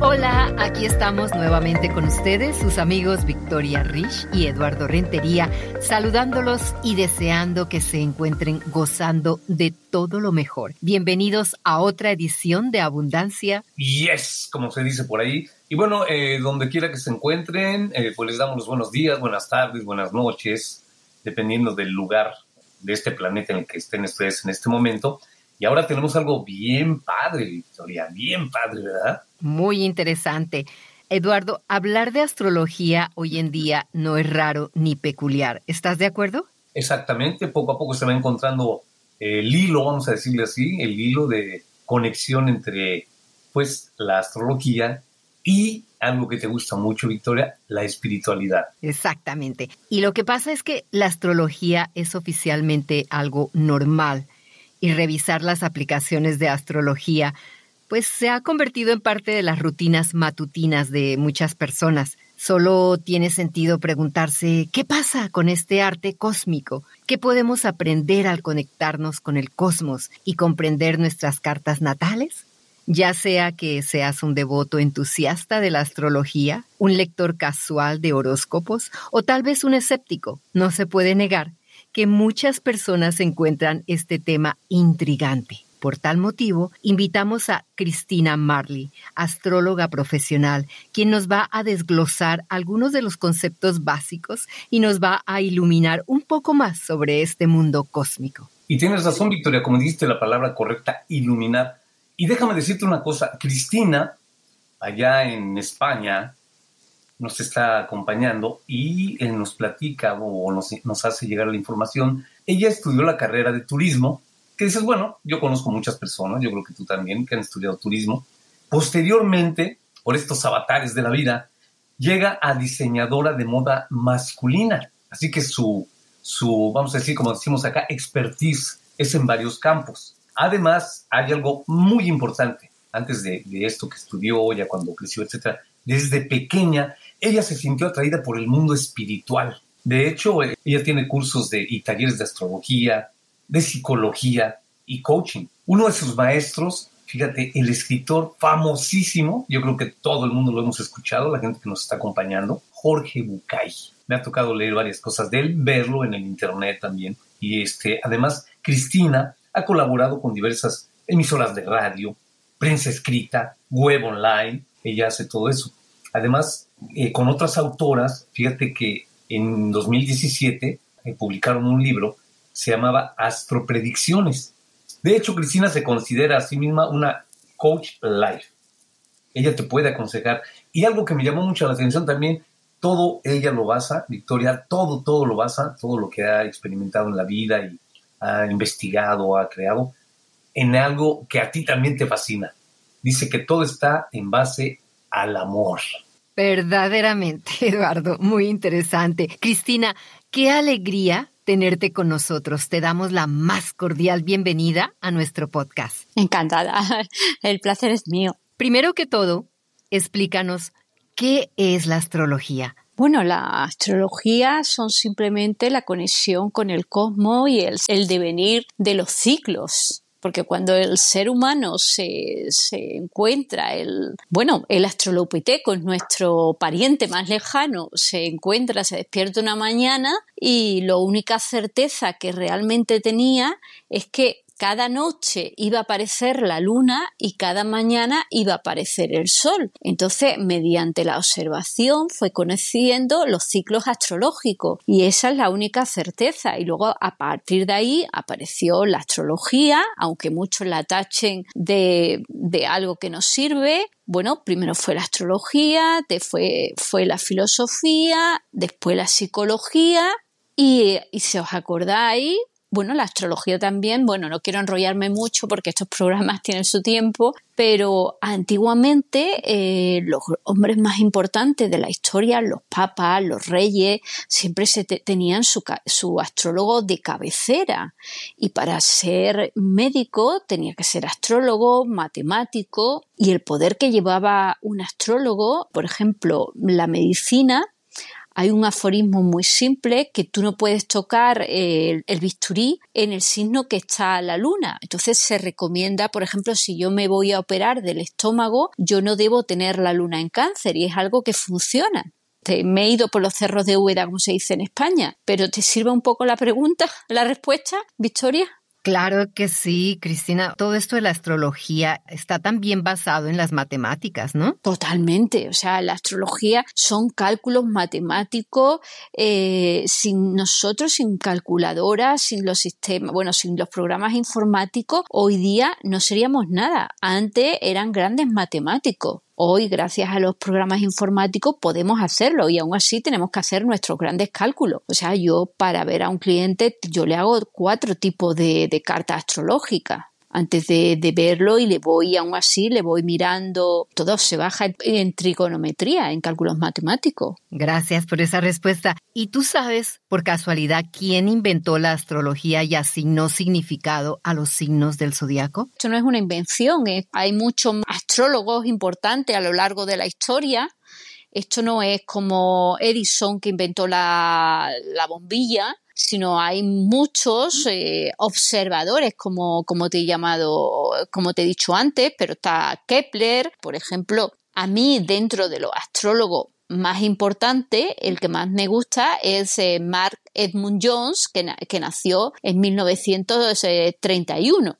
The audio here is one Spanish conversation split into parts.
Hola, aquí estamos nuevamente con ustedes, sus amigos Victoria Rich y Eduardo Rentería, saludándolos y deseando que se encuentren gozando de todo lo mejor. Bienvenidos a otra edición de Abundancia. Yes, como se dice por ahí. Y bueno, eh, donde quiera que se encuentren, eh, pues les damos los buenos días, buenas tardes, buenas noches, dependiendo del lugar de este planeta en el que estén ustedes en este momento. Y ahora tenemos algo bien padre, Victoria, bien padre, ¿verdad? Muy interesante. Eduardo, hablar de astrología hoy en día no es raro ni peculiar. ¿Estás de acuerdo? Exactamente, poco a poco se va encontrando el hilo, vamos a decirle así, el hilo de conexión entre pues la astrología y algo que te gusta mucho, Victoria, la espiritualidad. Exactamente. Y lo que pasa es que la astrología es oficialmente algo normal y revisar las aplicaciones de astrología, pues se ha convertido en parte de las rutinas matutinas de muchas personas. Solo tiene sentido preguntarse qué pasa con este arte cósmico, qué podemos aprender al conectarnos con el cosmos y comprender nuestras cartas natales. Ya sea que seas un devoto entusiasta de la astrología, un lector casual de horóscopos o tal vez un escéptico, no se puede negar que muchas personas encuentran este tema intrigante. Por tal motivo, invitamos a Cristina Marley, astróloga profesional, quien nos va a desglosar algunos de los conceptos básicos y nos va a iluminar un poco más sobre este mundo cósmico. Y tienes razón, Victoria, como dijiste la palabra correcta, iluminar. Y déjame decirte una cosa, Cristina, allá en España, nos está acompañando y eh, nos platica o nos, nos hace llegar la información. Ella estudió la carrera de turismo, que dices, bueno, yo conozco muchas personas, yo creo que tú también, que han estudiado turismo. Posteriormente, por estos avatares de la vida, llega a diseñadora de moda masculina. Así que su, su, vamos a decir, como decimos acá, expertise es en varios campos. Además, hay algo muy importante antes de, de esto que estudió, ya cuando creció, etcétera. Desde pequeña ella se sintió atraída por el mundo espiritual. De hecho, eh, ella tiene cursos de, y talleres de astrología, de psicología y coaching. Uno de sus maestros, fíjate, el escritor famosísimo, yo creo que todo el mundo lo hemos escuchado, la gente que nos está acompañando, Jorge Bucay. Me ha tocado leer varias cosas de él, verlo en el internet también. Y este, además, Cristina ha colaborado con diversas emisoras de radio, prensa escrita, web online, ella hace todo eso. Además, eh, con otras autoras, fíjate que en 2017 eh, publicaron un libro, se llamaba Astropredicciones. De hecho, Cristina se considera a sí misma una coach life. Ella te puede aconsejar. Y algo que me llamó mucho la atención también, todo ella lo basa, Victoria, todo, todo lo basa, todo lo que ha experimentado en la vida y ha investigado, ha creado, en algo que a ti también te fascina. Dice que todo está en base al amor. Verdaderamente, Eduardo, muy interesante. Cristina, qué alegría tenerte con nosotros. Te damos la más cordial bienvenida a nuestro podcast. Encantada. El placer es mío. Primero que todo, explícanos qué es la astrología. Bueno, la astrología son simplemente la conexión con el cosmos y el, el devenir de los ciclos porque cuando el ser humano se, se encuentra, el, bueno, el astrolopiteco es nuestro pariente más lejano, se encuentra, se despierta una mañana y la única certeza que realmente tenía es que cada noche iba a aparecer la luna y cada mañana iba a aparecer el sol. Entonces, mediante la observación fue conociendo los ciclos astrológicos y esa es la única certeza. Y luego a partir de ahí apareció la astrología, aunque muchos la tachen de, de algo que nos sirve, bueno, primero fue la astrología, después fue la filosofía, después la psicología y, y si os acordáis, bueno, la astrología también, bueno, no quiero enrollarme mucho porque estos programas tienen su tiempo, pero antiguamente eh, los hombres más importantes de la historia, los papas, los reyes, siempre se tenían su, su astrólogo de cabecera. Y para ser médico tenía que ser astrólogo, matemático y el poder que llevaba un astrólogo, por ejemplo, la medicina, hay un aforismo muy simple que tú no puedes tocar el, bisturí en el signo que está la luna. Entonces se recomienda, por ejemplo, si yo me voy a operar del estómago, yo no debo tener la luna en cáncer y es algo que funciona me he ido por los cerros de Úbeda, como se dice en España, pero ¿te sirve un poco la pregunta, la respuesta, Victoria? Claro que sí, Cristina. Todo esto de la astrología está también basado en las matemáticas, ¿no? Totalmente. O sea, la astrología son cálculos matemáticos. Eh, sin nosotros, sin calculadoras, sin los sistemas, bueno, sin los programas informáticos, hoy día no seríamos nada. Antes eran grandes matemáticos. Hoy, gracias a los programas informáticos, podemos hacerlo y aún así tenemos que hacer nuestros grandes cálculos. O sea, yo para ver a un cliente, yo le hago cuatro tipos de, de cartas astrológicas antes de, verlo y le voy, aún así, le voy mirando. Todo se baja en, trigonometría, en cálculos matemáticos. Gracias por esa respuesta. ¿Y tú sabes, por casualidad, quién inventó la astrología y asignó significado a los signos del zodiaco? Esto no es una invención, hay muchos astrólogos importantes a lo largo de la historia esto no es como Edison que inventó la, la bombilla, sino hay muchos eh, observadores, como, como te he llamado, como te he dicho antes, pero está Kepler, por ejemplo. A mí, dentro de los astrólogos más importantes, el que más me gusta es eh, Mark Edmund Jones, que, que nació en 1931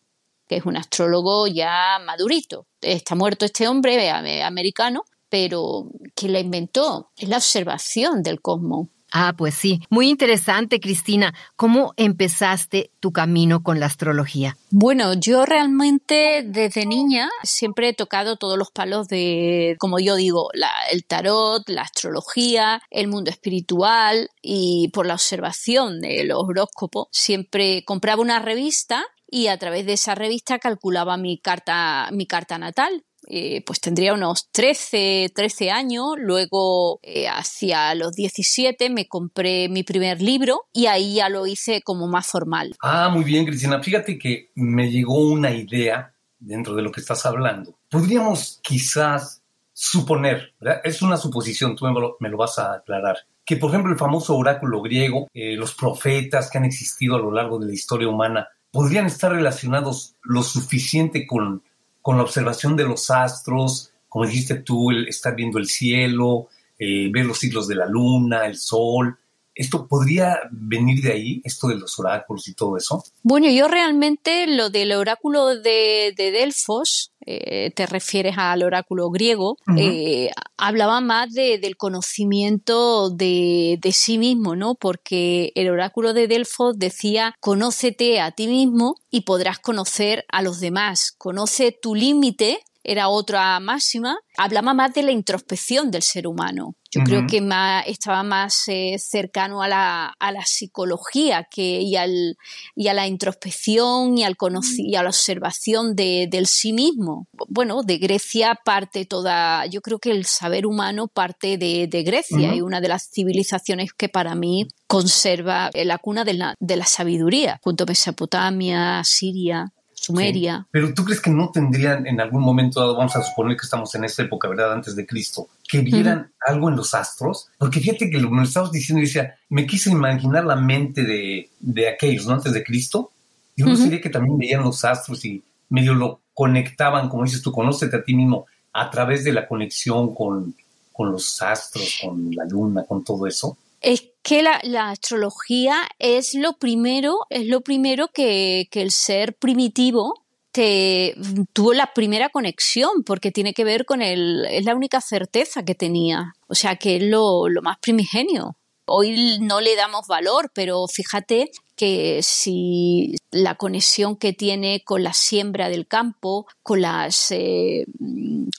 que es un astrólogo ya madurito. Está muerto este hombre americano, pero que la inventó es la observación del cosmos. Ah, pues sí. Muy interesante, Cristina. ¿Cómo empezaste tu camino con la astrología? Bueno, yo realmente desde niña siempre he tocado todos los palos de, como yo digo, el tarot, la astrología, el mundo espiritual y por la observación de los horóscopos siempre compraba una revista y a través de esa revista calculaba mi carta, mi carta natal eh, pues tendría unos 13, 13 años, luego eh, hacia los 17 me compré mi primer libro y ahí ya lo hice como más formal. Ah, muy bien, Cristina. Fíjate que me llegó una idea dentro de lo que estás hablando. Podríamos quizás suponer, es una suposición, tú me lo, vas a aclarar, que por ejemplo el famoso oráculo griego, eh, los profetas que han existido a lo largo de la historia humana, podrían estar relacionados lo suficiente con con la observación de los astros, como dijiste tú, el estar viendo el cielo, eh, ver los ciclos de la luna, el sol. ¿Esto podría venir de ahí, esto de los oráculos y todo eso? Bueno, yo realmente lo del oráculo de, Delfos, eh, te refieres al oráculo griego, eh, hablaba más del conocimiento de, de, sí mismo, ¿no? Porque el oráculo de Delfos decía, conócete a ti mismo y podrás conocer a los demás, conoce tu límite era otra máxima, hablaba más de la introspección del ser humano. Yo creo que estaba más eh, cercano a la, psicología que, y, al, y a la introspección y, al y a la observación de, del sí mismo. Bueno, de Grecia parte toda, yo creo que el saber humano parte de, Grecia y una de las civilizaciones que para mí conserva la cuna de la, de la sabiduría, junto a Mesopotamia, Siria. Sumeria. Pero tú crees que no tendrían en algún momento dado, vamos a suponer que estamos en esa época, ¿verdad? Antes de Cristo, que vieran algo en los astros? Porque fíjate que lo me lo estabas diciendo decía, me quise imaginar la mente de, de aquellos, ¿no? Antes de Cristo. Y uno sería que también veían los astros y medio lo conectaban, como dices tú, conócete a ti mismo a través de la conexión con, con los astros, con la luna, con todo eso. Es que la, astrología es lo primero, es lo primero que, el ser primitivo te, tuvo la primera conexión, porque tiene que ver con el, es la única certeza que tenía. O sea que es lo, lo más primigenio. Hoy no le damos valor, pero fíjate que si la conexión que tiene con la siembra del campo, con las, eh,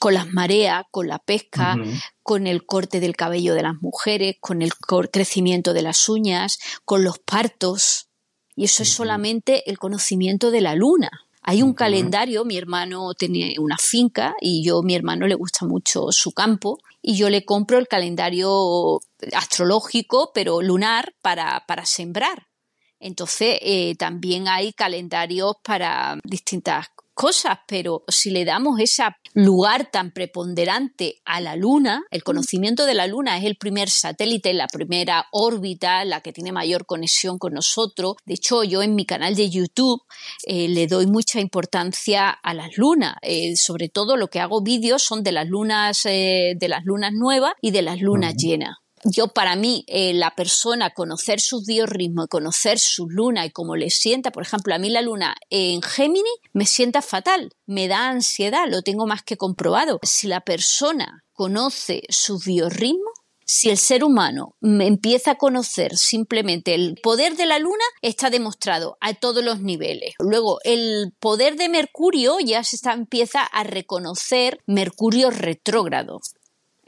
con las mareas, con la pesca, con el corte del cabello de las mujeres, con el crecimiento de las uñas, con los partos, Y eso es solamente el conocimiento de la luna. Hay un calendario, mi hermano tiene una finca y yo, mi hermano le gusta mucho su campo y yo le compro el calendario astrológico, pero lunar, para, para sembrar. Entonces, eh, también hay calendarios para distintas cosas, pero si le damos ese lugar tan preponderante a la Luna, el conocimiento de la Luna es el primer satélite, la primera órbita, la que tiene mayor conexión con nosotros. De hecho, yo en mi canal de YouTube eh, le doy mucha importancia a las lunas. Eh, sobre todo lo que hago vídeos son de las lunas, eh, de las lunas nuevas y de las lunas llenas yo para mí, eh, la persona conocer sus biorritmos, conocer su luna y cómo le sienta, por ejemplo, a mí la luna en Géminis me sienta fatal, me da ansiedad, lo tengo más que comprobado. Si la persona conoce su biorritmo, si el ser humano empieza a conocer simplemente el poder de la luna, está demostrado a todos los niveles. Luego, el poder de Mercurio ya se está, empieza a reconocer Mercurio retrógrado.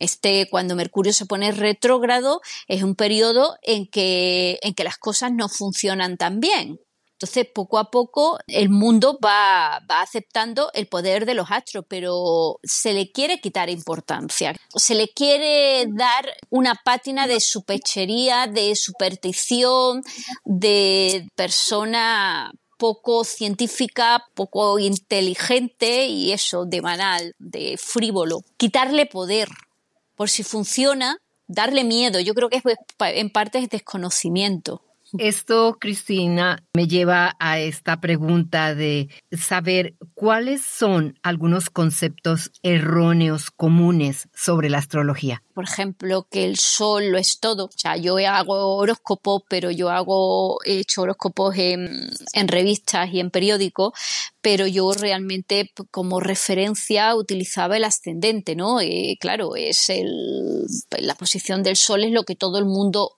Este, cuando Mercurio se pone retrógrado, es un periodo en que, en que las cosas no funcionan tan bien. Entonces, poco a poco, el mundo va, va, aceptando el poder de los astros, pero se le quiere quitar importancia. Se le quiere dar una pátina de superchería, de superstición, de persona poco científica, poco inteligente y eso, de banal, de frívolo. Quitarle poder por si funciona, darle miedo. Yo creo que es, en parte es desconocimiento. Esto, Cristina, me lleva a esta pregunta de saber cuáles son algunos conceptos erróneos comunes sobre la astrología. Por ejemplo, que el sol lo es todo. O sea, yo hago horóscopos, pero yo hago, he hecho horóscopos en, en revistas y en periódicos, pero yo realmente como referencia utilizaba el ascendente, ¿no? Eh, claro, es el, la posición del sol es lo que todo el mundo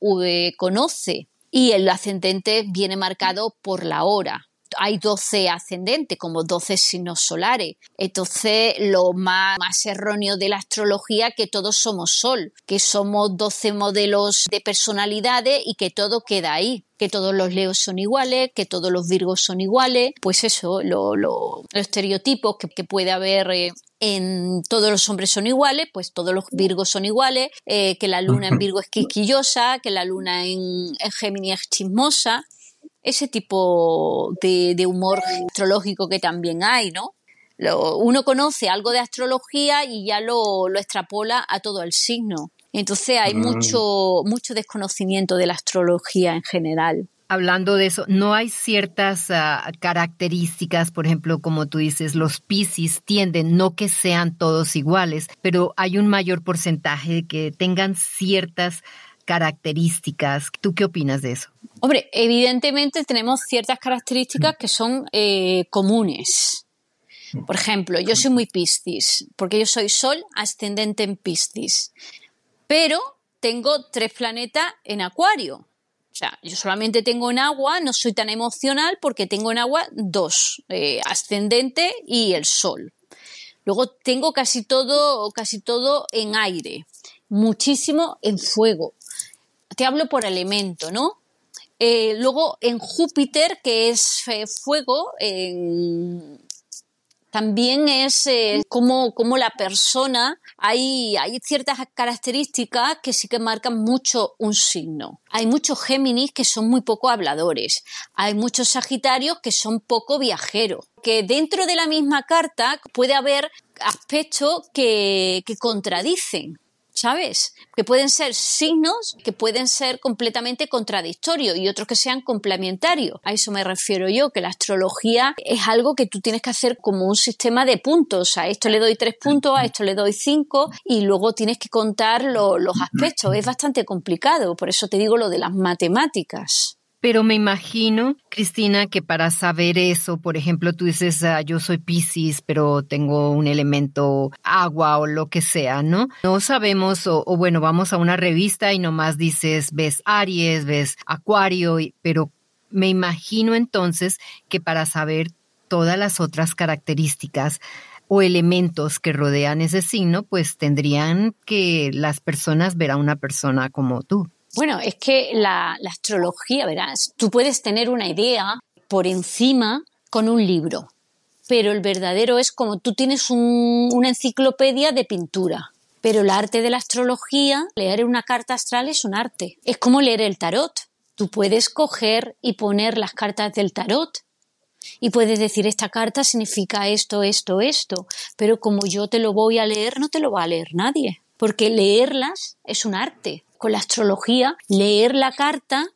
conoce y el ascendente viene marcado por la hora. Hay 12 ascendentes, como 12 signos solares. Entonces, lo más, más erróneo de la astrología que todos somos sol, que somos 12 modelos de personalidades y que todo queda ahí que todos los leos son iguales, que todos los virgos son iguales, pues eso, los estereotipos que, puede haber eh, en todos los hombres son iguales, pues todos los virgos son iguales, eh, que la luna en Virgo es quisquillosa, que la luna en, en Géminis es chismosa, ese tipo de, humor astrológico que también hay, ¿no? uno conoce algo de astrología y ya lo, lo extrapola a todo el signo. Entonces hay mm. mucho, mucho desconocimiento de la astrología en general. Hablando de eso, ¿no hay ciertas ah, características, por ejemplo, como tú dices, los Piscis tienden, no que sean todos iguales, pero hay un mayor porcentaje de que tengan ciertas características. ¿Tú qué opinas de eso? Hombre, evidentemente tenemos ciertas características que son eh, comunes. Por ejemplo, yo soy muy Piscis, porque yo soy Sol ascendente en Piscis pero tengo tres planetas en Acuario. O sea, yo solamente tengo en agua, no soy tan emocional porque tengo en agua dos, eh, ascendente y el sol. Luego tengo casi todo, casi todo en aire, muchísimo en fuego. Te hablo por elemento, ¿no? Eh, luego en Júpiter, que es eh, fuego, también es eh, como, la persona, hay, hay ciertas características que sí que marcan mucho un signo. Hay muchos Géminis que son muy poco habladores, hay muchos Sagitarios que son poco viajeros, que dentro de la misma carta puede haber aspectos que, que contradicen. ¿Sabes? Que pueden ser signos que pueden ser completamente contradictorios y otros que sean complementarios. A eso me refiero yo, que la astrología es algo que tú tienes que hacer como un sistema de puntos. A esto le doy tres puntos, a esto le doy cinco y luego tienes que contar los aspectos. Es bastante complicado, por eso te digo lo de las matemáticas. Pero me imagino, Cristina, que para saber eso, por ejemplo, tú dices, ah, yo soy Pisces, pero tengo un elemento agua o lo que sea, ¿no? No sabemos, o, bueno, vamos a una revista y nomás dices, ves Aries, ves Acuario, pero me imagino entonces que para saber todas las otras características o elementos que rodean ese signo, pues tendrían que las personas ver a una persona como tú. Bueno, es que la, astrología, verás, tú puedes tener una idea por encima con un libro, pero el verdadero es como tú tienes una enciclopedia de pintura. Pero el arte de la astrología, leer una carta astral es un arte. Es como leer el tarot. Tú puedes coger y poner las cartas del tarot y puedes decir esta carta significa esto, esto, esto, pero como yo te lo voy a leer, no te lo va a leer nadie, porque leerlas es un arte con la astrología, leer la carta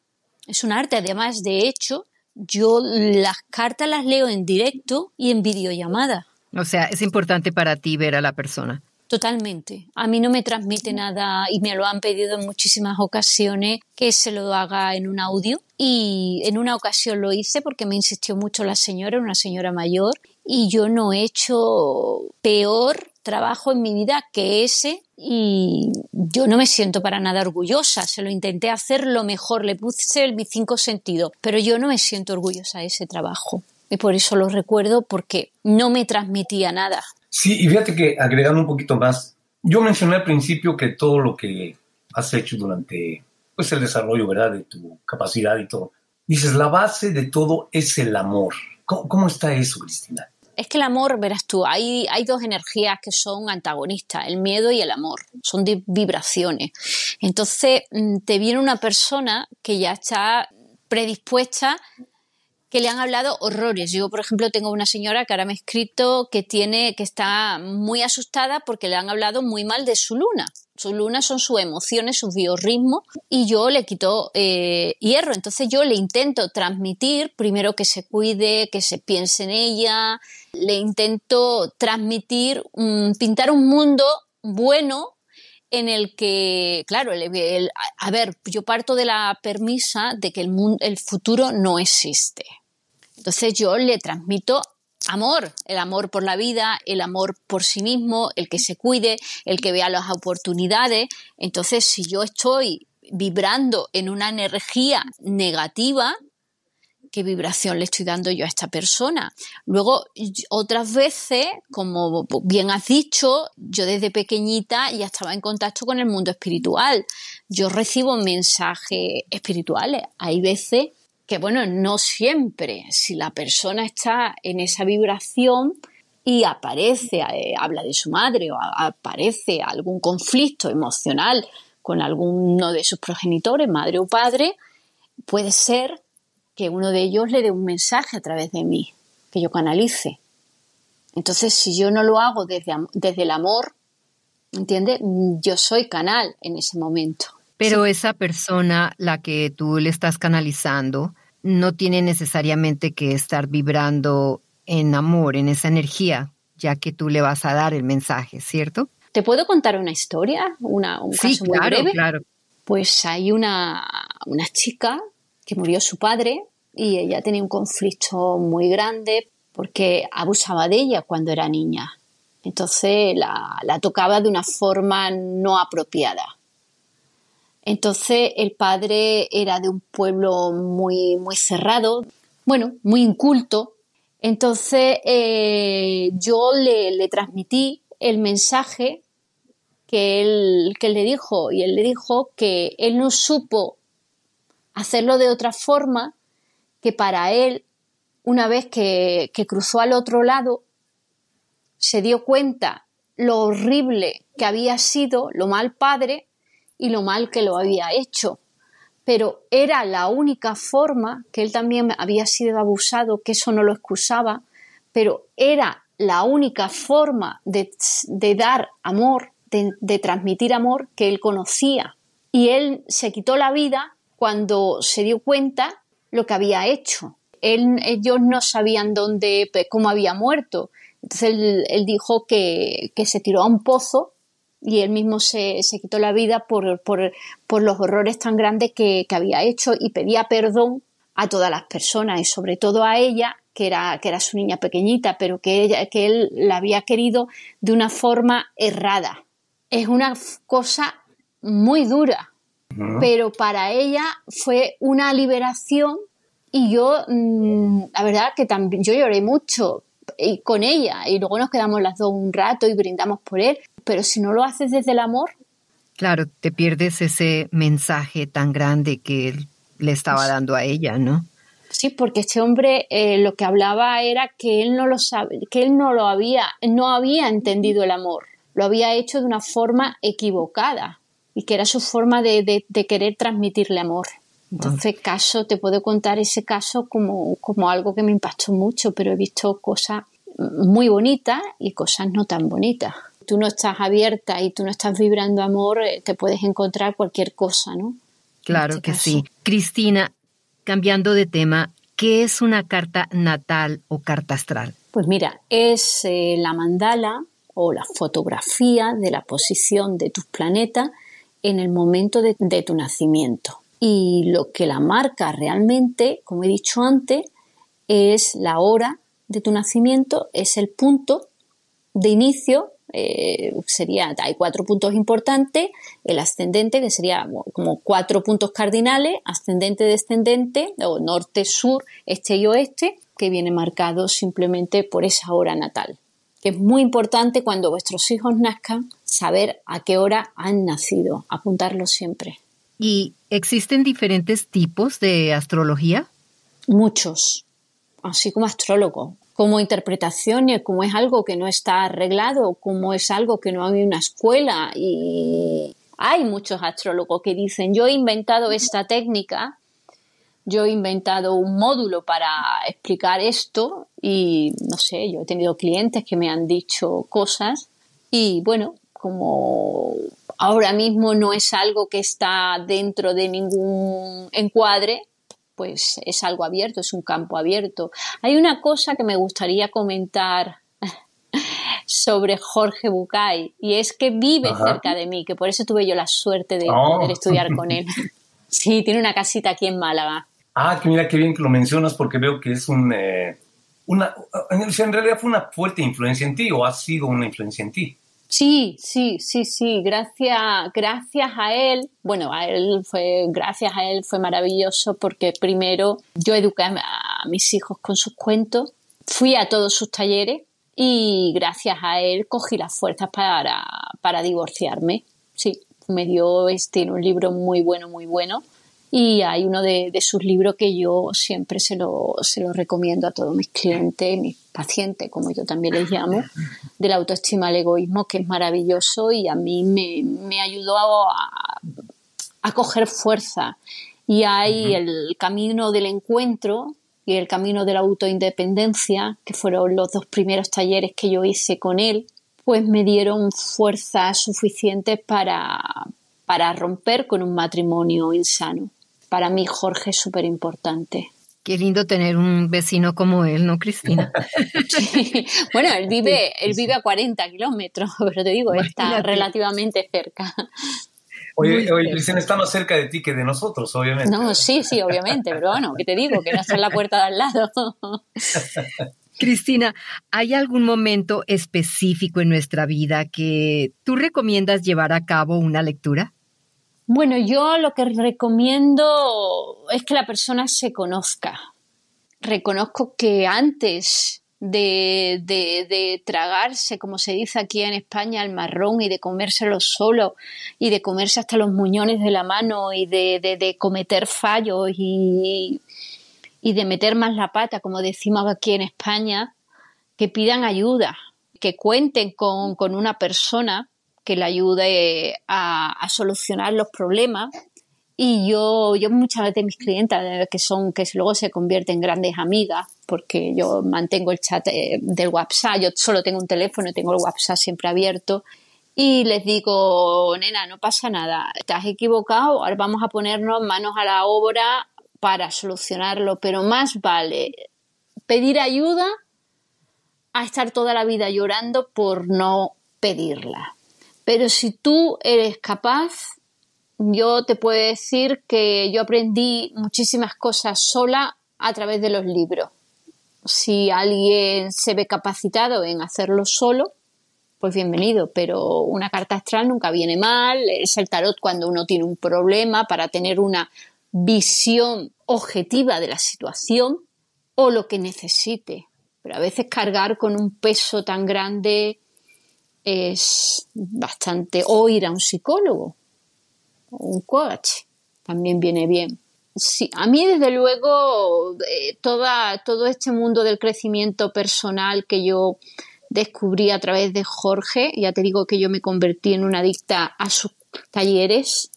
es un arte. Además, de hecho, yo las cartas las leo en directo y en videollamada. O sea, es importante para ti ver a la persona. Totalmente. A mí no me transmite nada y me lo han pedido en muchísimas ocasiones que se lo haga en un audio. Y en una ocasión lo hice porque me insistió mucho la señora, una señora mayor, y yo no he hecho peor trabajo en mi vida que ese y yo no me siento para nada orgullosa. Se lo intenté hacer lo mejor, le puse mis cinco sentidos, pero yo no me siento orgullosa de ese trabajo. Y por eso lo recuerdo porque no me transmitía nada. Sí, y fíjate que agregando un poquito más, yo mencioné al principio que todo lo que has hecho durante pues, el desarrollo ¿verdad? de tu capacidad y todo, dices, la base de todo es el amor. cómo está eso, Cristina? Es que el amor, verás tú, hay, hay dos energías que son antagonistas, el miedo y el amor, son vibraciones. Entonces mm, te viene una persona que ya está predispuesta que le han hablado horrores. Yo, por ejemplo, tengo una señora que ahora me ha escrito que tiene, que está muy asustada porque le han hablado muy mal de su luna. Su luna son sus emociones, sus biorritmos, y yo le quito eh, hierro. Entonces yo le intento transmitir, primero que se cuide, que se piense en ella, le intento transmitir, pintar un mundo bueno en el que, claro, a ver, yo parto de la permisa de que el, mundo, el futuro no existe. Entonces yo le transmito amor, el amor por la vida, el amor por sí mismo, el que se cuide, el que vea las oportunidades. Entonces, si yo estoy vibrando en una energía negativa, qué vibración le estoy dando yo a esta persona. Luego, otras veces, como bien has dicho, yo desde pequeñita ya estaba en contacto con el mundo espiritual. Yo recibo mensajes espirituales. Hay veces que, bueno, no siempre, si la persona está en esa vibración, y aparece, eh, habla de su madre o aparece algún conflicto emocional con alguno de sus progenitores, madre o padre, puede ser que uno de ellos le dé un mensaje a través de mí, que yo canalice. Entonces, si yo no lo hago desde, desde el amor, ¿entiendes? Yo soy canal en ese momento. Pero esa persona, la que tú le estás canalizando, no tiene necesariamente que estar vibrando en amor, en esa energía, ya que tú le vas a dar el mensaje, ¿cierto? ¿Te puedo contar una historia? Una, un sí, caso muy claro, breve? claro. Pues hay una, una chica que murió su padre y ella tenía un conflicto muy grande porque abusaba de ella cuando era niña. Entonces la, la tocaba de una forma no apropiada. Entonces el padre era de un pueblo muy, muy cerrado, bueno, muy inculto. Entonces eh, yo le, le, transmití el mensaje que él, que le dijo y él le dijo que él no supo hacerlo de otra forma, que para él, una vez que, cruzó al otro lado, se dio cuenta lo horrible que había sido, lo mal padre y lo mal que lo había hecho. Pero era la única forma, que él también había sido abusado, que eso no lo excusaba, pero era la única forma de, dar amor, de, de, transmitir amor que él conocía. Y él se quitó la vida cuando se dio cuenta lo que había hecho. ellos no sabían dónde, cómo había muerto. Entonces él, dijo que, se tiró a un pozo y él mismo se, quitó la vida por, los horrores tan grandes que, había hecho y pedía perdón a todas las personas y sobre todo a ella, que era, que era su niña pequeñita, pero que, ella, que él la había querido de una forma errada. Es una cosa muy dura, pero para ella fue una liberación y yo, mm, la verdad que también yo lloré mucho y con ella y luego nos quedamos las dos un rato y brindamos por él, pero si no lo haces desde el amor, Claro, te pierdes ese mensaje tan grande que él le estaba dando a ella, ¿no? Sí, porque este hombre eh, lo que hablaba era que él no lo sabe, que él no lo había, no había entendido el amor, lo había hecho de una forma equivocada y que era su forma de, querer transmitirle amor. Entonces, ah. caso, te puedo contar ese caso como, como algo que me impactó mucho, pero he visto cosas muy bonitas y cosas no tan bonitas. Tú no estás abierta y tú no estás vibrando amor, eh, te puedes encontrar cualquier cosa, ¿no? Claro este que sí. Cristina, cambiando de tema, ¿qué es una carta natal o carta astral? Pues mira, es eh, la mandala o la fotografía de la posición de tus planetas en el momento de, de tu nacimiento. Y lo que la marca realmente, como he dicho antes, es la hora de tu nacimiento, es el punto de inicio eh, sería, hay cuatro puntos importantes, el ascendente, que sería como cuatro puntos cardinales, ascendente, descendente, o norte, sur, este y oeste, que viene marcado simplemente por esa hora natal. Es muy importante cuando vuestros hijos nazcan saber a qué hora han nacido, apuntarlo siempre. ¿Y existen diferentes tipos de astrología? Muchos, así como astrólogo como interpretación y como es algo que no está arreglado, como es algo que no hay una escuela y hay muchos astrólogos que dicen yo he inventado esta técnica, yo he inventado un módulo para explicar esto y no sé, yo he tenido clientes que me han dicho cosas y bueno, como ahora mismo no es algo que está dentro de ningún encuadre, pues es algo abierto, es un campo abierto. Hay una cosa que me gustaría comentar sobre Jorge Bucay y es que vive cerca de mí, que por eso tuve yo la suerte de oh. poder estudiar con él. Sí, tiene una casita aquí en Málaga. Ah, que mira qué bien que lo mencionas porque veo que es un... Eh, una, en realidad fue una fuerte influencia en ti o ha sido una influencia en ti. Sí, sí, sí, sí, gracias, gracias a él, bueno, a él fue, gracias a él fue maravilloso porque primero yo eduqué a mis hijos con sus cuentos, fui a todos sus talleres y gracias a él cogí las fuerzas para, para divorciarme. Sí, me dio este, un libro muy bueno, muy bueno y hay uno de, sus libros que yo siempre se lo, se lo recomiendo a todos mis clientes, mis pacientes, como yo también les llamo, de la autoestima al egoísmo, que es maravilloso y a mí me, ayudó a, a, coger fuerza. Y hay el camino del encuentro y el camino de la autoindependencia, que fueron los dos primeros talleres que yo hice con él, pues me dieron fuerza suficiente para, para romper con un matrimonio insano para mí Jorge es súper importante. Qué lindo tener un vecino como él, ¿no, Cristina? Bueno, él vive, él vive a 40 kilómetros, pero te digo, está relativamente cerca. Oye, oye, Cristina está más cerca de ti que de nosotros, obviamente. No, sí, sí, obviamente, pero bueno, ¿qué te digo? Que no está en la puerta de al lado. Cristina, ¿hay algún momento específico en nuestra vida que tú recomiendas llevar a cabo una lectura? Bueno, yo lo que recomiendo es que la persona se conozca. Reconozco que antes de, de, tragarse, como se dice aquí en España, el marrón y de comérselo solo y de comerse hasta los muñones de la mano y de, de cometer fallos y, y de meter más la pata, como decimos aquí en España, que pidan ayuda, que cuenten con, con una persona que le ayude a, solucionar los problemas. Y yo, yo muchas veces mis clientes, eh, que son, que luego se convierten en grandes amigas, porque yo mantengo el chat eh, del WhatsApp, yo solo tengo un teléfono tengo el WhatsApp siempre abierto. Y les digo, nena, no pasa nada, te has equivocado, ahora vamos a ponernos manos a la obra para solucionarlo, pero más vale pedir ayuda a estar toda la vida llorando por no pedirla. Pero si tú eres capaz, yo te puedo decir que yo aprendí muchísimas cosas sola a través de los libros. Si alguien se ve capacitado en hacerlo solo, pues bienvenido, pero una carta astral nunca viene mal, es el tarot cuando uno tiene un problema para tener una visión objetiva de la situación o lo que necesite. Pero a veces cargar con un peso tan grande es bastante, o ir a un psicólogo, un coach también viene bien. Sí, a mí desde luego eh, toda, todo este mundo del crecimiento personal que yo descubrí a través de Jorge, ya te digo que yo me convertí en una adicta a sus talleres,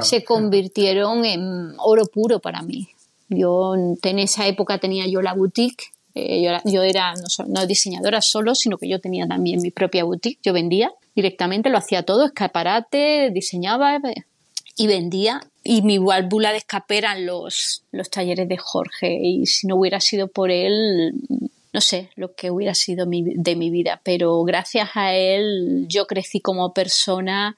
se convirtieron en oro puro para mí. Yo en esa época tenía yo la boutique, eh, yo, era, no, diseñadora solo, sino que yo tenía también mi propia boutique, yo vendía directamente, lo hacía todo, escaparate, diseñaba eh, y vendía. Y mi válvula de escape eran los, los talleres de Jorge y si no hubiera sido por él, no sé lo que hubiera sido de mi vida, pero gracias a él yo crecí como persona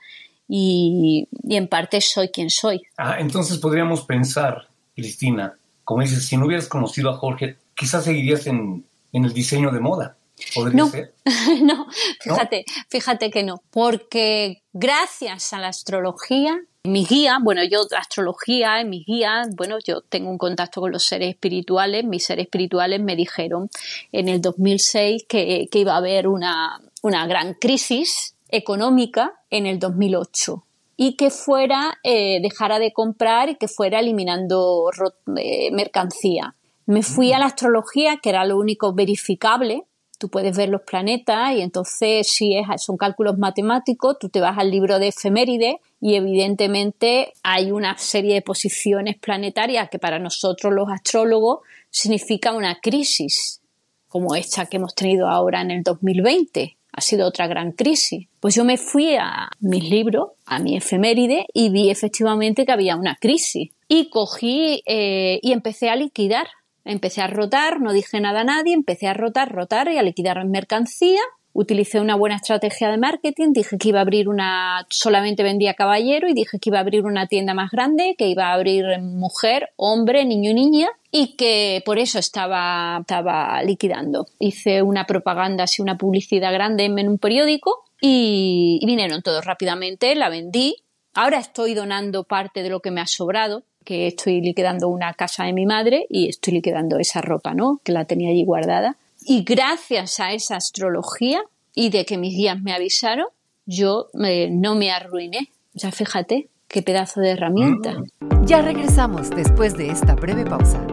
y, en parte soy quien soy. Ah, entonces podríamos pensar, Cristina, como dices, si no hubieras conocido a Jorge, quizás seguirías en, el diseño de moda. ¿Podría no, ser? no, fíjate, fíjate que no, porque gracias a la astrología, mi guía, bueno, yo astrología, en mi guía, bueno, yo tengo un contacto con los seres espirituales, mis seres espirituales me dijeron en el 2006 que, que iba a haber una, una gran crisis económica en el 2008 y que fuera, eh, dejara de comprar y que fuera eliminando eh, mercancía. Me fui a la astrología, que era lo único verificable. Tú puedes ver los planetas y entonces si es, son cálculos matemáticos, tú te vas al libro de efemérides y evidentemente hay una serie de posiciones planetarias que para nosotros los astrólogos significa una crisis, como esta que hemos tenido ahora en el 2020 ha sido otra gran crisis. Pues yo me fui a mis libros, a mi efeméride, y vi efectivamente que había una crisis. Y cogí eh, y empecé a liquidar. Empecé a rotar, no dije nada a nadie, empecé a rotar, rotar y a liquidar mercancía utilicé una buena estrategia de marketing, dije que iba a abrir una, solamente vendía caballero y dije que iba a abrir una tienda más grande, que iba a abrir mujer, hombre, niño y niña y que por eso estaba, estaba liquidando. Hice una propaganda, así una publicidad grande en un periódico y vinieron todos rápidamente, la vendí. Ahora estoy donando parte de lo que me ha sobrado, que estoy liquidando una casa de mi madre y estoy liquidando esa ropa, ¿no? Que la tenía allí guardada. Y gracias a esa astrología y de que mis guías me avisaron, yo eh, no me arruiné. O sea, fíjate qué pedazo de herramienta. Ya regresamos después de esta breve pausa.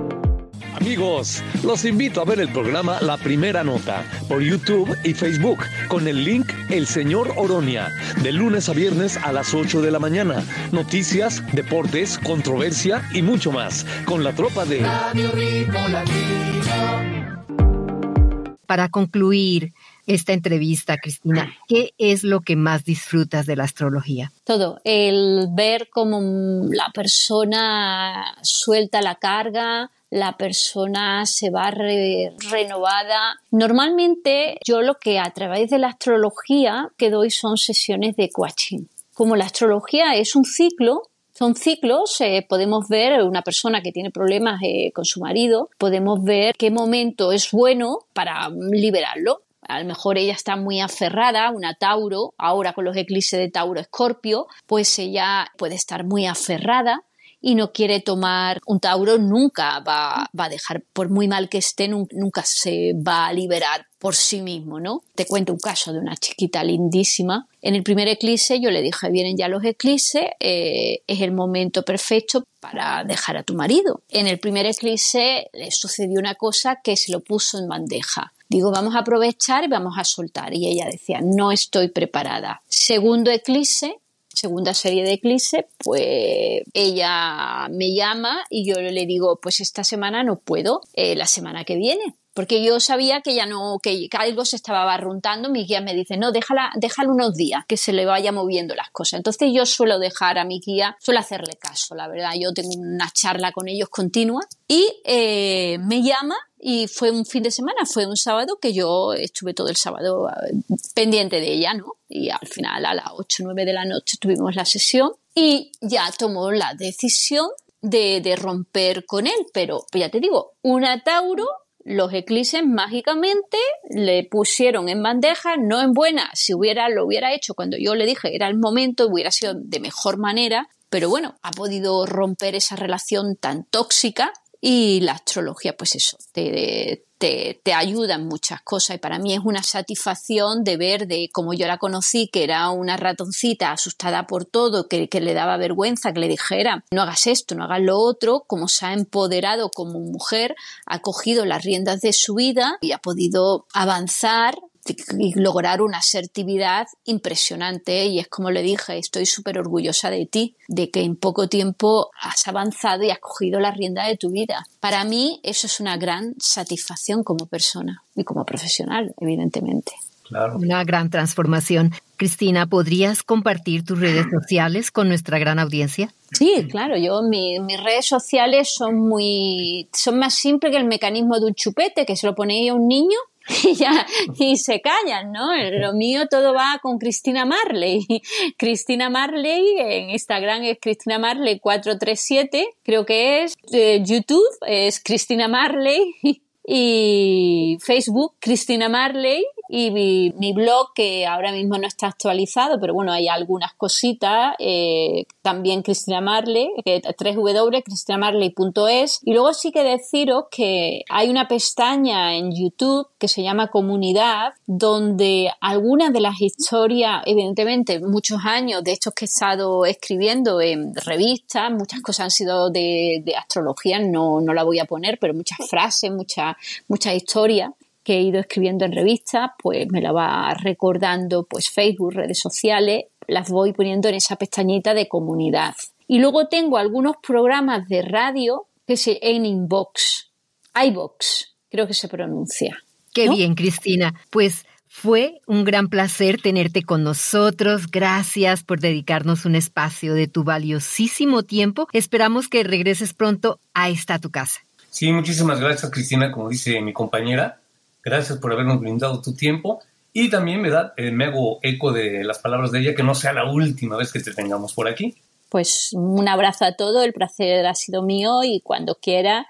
Amigos, los invito a ver el programa La Primera Nota por YouTube y Facebook con el link El Señor Oronia, de lunes a viernes a las 8 de la mañana. Noticias, deportes, controversia y mucho más con la tropa de Radio Ritmo Latino. Para concluir esta entrevista, Cristina, ¿qué es lo que más disfrutas de la astrología? Todo, el ver cómo la persona suelta la carga, la persona se va renovada. Normalmente yo lo que a través de la astrología que doy son sesiones de coaching. Como la astrología es un ciclo, son ciclos, eh, podemos ver una persona que tiene problemas eh, con su marido, podemos ver qué momento es bueno para liberarlo. A lo mejor ella está muy aferrada, una Tauro, ahora con los eclipses de Tauro Escorpio, pues ella puede estar muy aferrada y no quiere tomar un Tauro, nunca va, a dejar, por muy mal que esté, nunca se va a liberar por sí mismo, ¿no? Te cuento un caso de una chiquita lindísima. En el primer eclipse yo le dije, vienen ya los eclipses, eh, es el momento perfecto para dejar a tu marido. En el primer eclipse le sucedió una cosa que se lo puso en bandeja. Digo, vamos a aprovechar y vamos a soltar. Y ella decía, no estoy preparada. Segundo eclipse, segunda serie de eclipse, pues ella me llama y yo le digo, pues esta semana no puedo, eh, la semana que viene porque yo sabía que ya no, que, algo se estaba barruntando, mi guía me dice, no, déjala, déjala unos días, que se le vaya moviendo las cosas. Entonces yo suelo dejar a mi guía, suelo hacerle caso, la verdad, yo tengo una charla con ellos continua y eh, me llama y fue un fin de semana, fue un sábado que yo estuve todo el sábado eh, pendiente de ella, ¿no? Y al final a las 8 o 9 de la noche tuvimos la sesión y ya tomó la decisión de, de romper con él, pero ya te digo, una Tauro los eclipses mágicamente le pusieron en bandeja, no en buena, si hubiera, lo hubiera hecho cuando yo le dije era el momento, hubiera sido de mejor manera, pero bueno, ha podido romper esa relación tan tóxica Y la astrología, pues eso, te, te, te, ayuda en muchas cosas. Y para mí es una satisfacción de ver de cómo yo la conocí, que era una ratoncita asustada por todo, que, que, le daba vergüenza que le dijera no hagas esto, no hagas lo otro, como se ha empoderado como mujer, ha cogido las riendas de su vida y ha podido avanzar y lograr una asertividad impresionante y es como le dije, estoy súper orgullosa de ti, de que en poco tiempo has avanzado y has cogido la rienda de tu vida. Para mí eso es una gran satisfacción como persona y como profesional, evidentemente. Claro. Una gran transformación. Cristina, ¿podrías compartir tus redes sociales con nuestra gran audiencia? Sí, claro, yo mis redes sociales son muy son más simples que el mecanismo de un chupete que se lo pone a un niño y ya y se callan, ¿no? Lo mío todo va con Cristina Marley. Cristina Marley en Instagram es Cristina Marley 437, creo que es eh, YouTube es Cristina Marley y Facebook Cristina Marley y mi, blog que ahora mismo no está actualizado, pero bueno, hay algunas cositas, eh, también Cristina Marley, que www.cristinamarley.es y luego sí que deciros que hay una pestaña en YouTube que se llama Comunidad, donde algunas de las historias, evidentemente, muchos años de estos que he estado escribiendo en revistas, muchas cosas han sido de, astrología, no, no la voy a poner, pero muchas frases, muchas, muchas historias que he ido escribiendo en revistas, pues me la va recordando pues Facebook, redes sociales, las voy poniendo en esa pestañita de comunidad. Y luego tengo algunos programas de radio que se en inbox, iBox, creo que se pronuncia. Qué bien, Cristina. Pues fue un gran placer tenerte con nosotros. Gracias por dedicarnos un espacio de tu valiosísimo tiempo. Esperamos que regreses pronto a esta tu casa. Sí, muchísimas gracias, Cristina, como dice mi compañera. Gracias por habernos brindado tu tiempo. Y también me, da, eh, me eco de las palabras de ella, que no sea la última vez que te tengamos por aquí. Pues un abrazo a todos, el placer ha sido mío y cuando quiera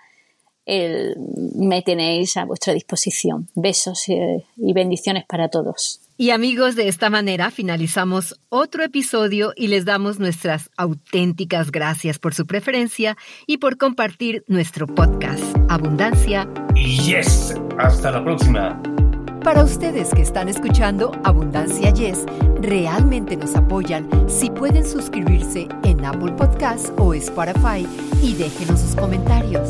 me tenéis a vuestra disposición. Besos eh, y bendiciones para todos. Y amigos, de esta manera finalizamos otro episodio y les damos nuestras auténticas gracias por su preferencia y por compartir nuestro podcast Abundancia. Yes, hasta la próxima. Para ustedes que están escuchando Abundancia Yes, realmente nos apoyan si pueden suscribirse en Apple Podcasts o Spotify y déjenos sus comentarios.